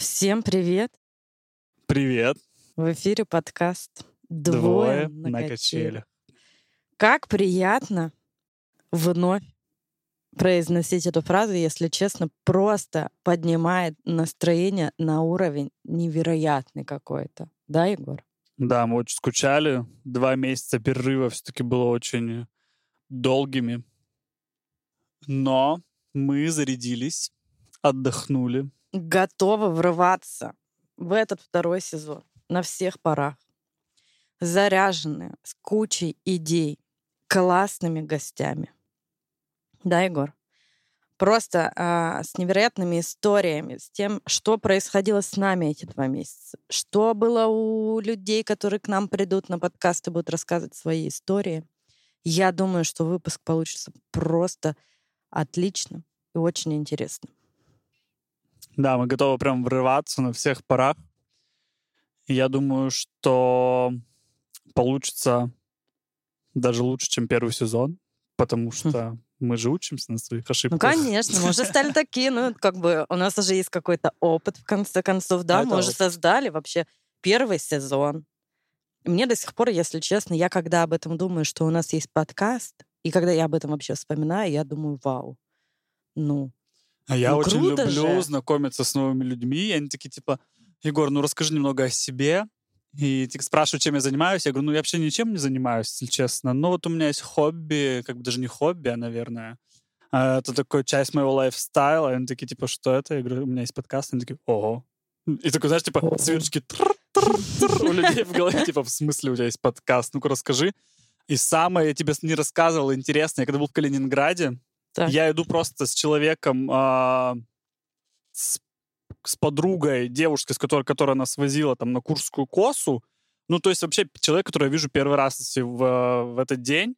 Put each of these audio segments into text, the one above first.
Всем привет! Привет! В эфире подкаст «Двое, Двое на, качелях». Как приятно вновь произносить эту фразу, если честно, просто поднимает настроение на уровень невероятный какой-то. Да, Егор? Да, мы очень скучали. Два месяца перерыва все-таки было очень долгими. Но мы зарядились, отдохнули. Готовы врываться в этот второй сезон на всех парах. Заряженные, с кучей идей, классными гостями. Да, Егор? Просто а, с невероятными историями, с тем, что происходило с нами эти два месяца, что было у людей, которые к нам придут на подкаст и будут рассказывать свои истории. Я думаю, что выпуск получится просто отлично и очень интересно. Да, мы готовы прям врываться на всех парах. Я думаю, что получится даже лучше, чем первый сезон, потому хм. что мы же учимся на своих ну, ошибках. Ну, конечно, мы уже стали такие, ну, как бы у нас уже есть какой-то опыт, в конце концов, да, мы уже создали вообще первый сезон. Мне до сих пор, если честно, я когда об этом думаю, что у нас есть подкаст, и когда я об этом вообще вспоминаю, я думаю, вау, ну, а я ну, очень люблю же. знакомиться с новыми людьми, и они такие, типа, Егор, ну расскажи немного о себе, и типа, спрашивают, чем я занимаюсь. Я говорю, ну я вообще ничем не занимаюсь, если честно. Но вот у меня есть хобби, как бы даже не хобби, а, наверное. А, это такой часть моего лайфстайла. И они такие, типа, что это? Я говорю, у меня есть подкаст. Они такие, ого. И такой, знаешь, типа, сверчки у людей в голове, типа, в смысле у тебя есть подкаст? Ну-ка расскажи. И самое, я тебе не рассказывал, интересное, я когда был в Калининграде, так. я иду просто с человеком, а, с с подругой, девушкой, с которой, которая нас возила там на Курскую косу. Ну, то есть вообще человек, который я вижу первый раз в, в этот день.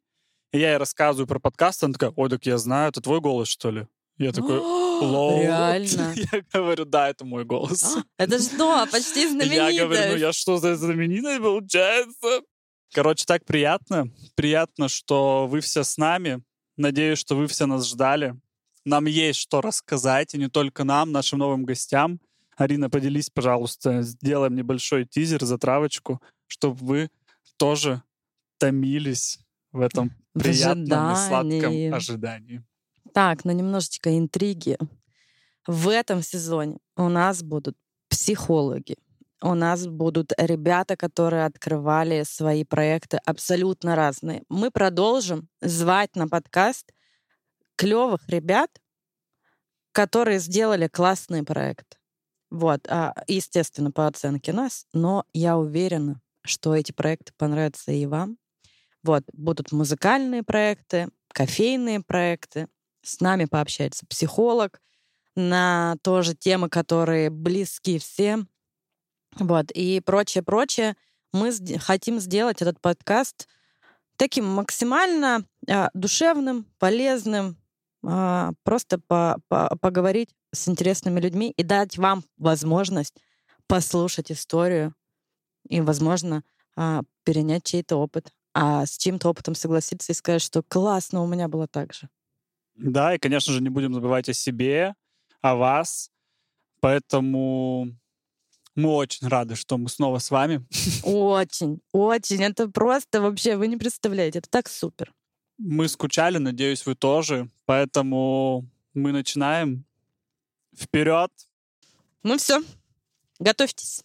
И я ей рассказываю про подкаст, она такая, ой, так я знаю, это твой голос, что ли? Я такой, лол. Реально? Я говорю, да, это мой голос. Это что, почти знаменитость? Я говорю, ну я что, за знаменитость получается? Короче, так приятно. Приятно, что вы все с нами. Надеюсь, что вы все нас ждали. Нам есть что рассказать, и не только нам, нашим новым гостям. Арина, поделись, пожалуйста, сделаем небольшой тизер, затравочку, чтобы вы тоже томились в этом приятном и сладком ожидании. Так, ну немножечко интриги. В этом сезоне у нас будут психологи, у нас будут ребята, которые открывали свои проекты абсолютно разные. Мы продолжим звать на подкаст клевых ребят, которые сделали классный проект. Вот, а, естественно, по оценке нас, но я уверена, что эти проекты понравятся и вам. Вот, будут музыкальные проекты, кофейные проекты. С нами пообщается психолог на тоже темы, которые близки всем. Вот, и прочее, прочее. Мы хотим сделать этот подкаст таким максимально а, душевным, полезным, а, просто по -по поговорить с интересными людьми и дать вам возможность послушать историю и, возможно, а, перенять чей-то опыт. А с чьим-то опытом согласиться и сказать, что классно, у меня было так же. Да, и, конечно же, не будем забывать о себе, о вас. Поэтому мы очень рады, что мы снова с вами. Очень, очень. Это просто вообще, вы не представляете, это так супер. Мы скучали, надеюсь, вы тоже. Поэтому мы начинаем. Вперед! Ну все, готовьтесь.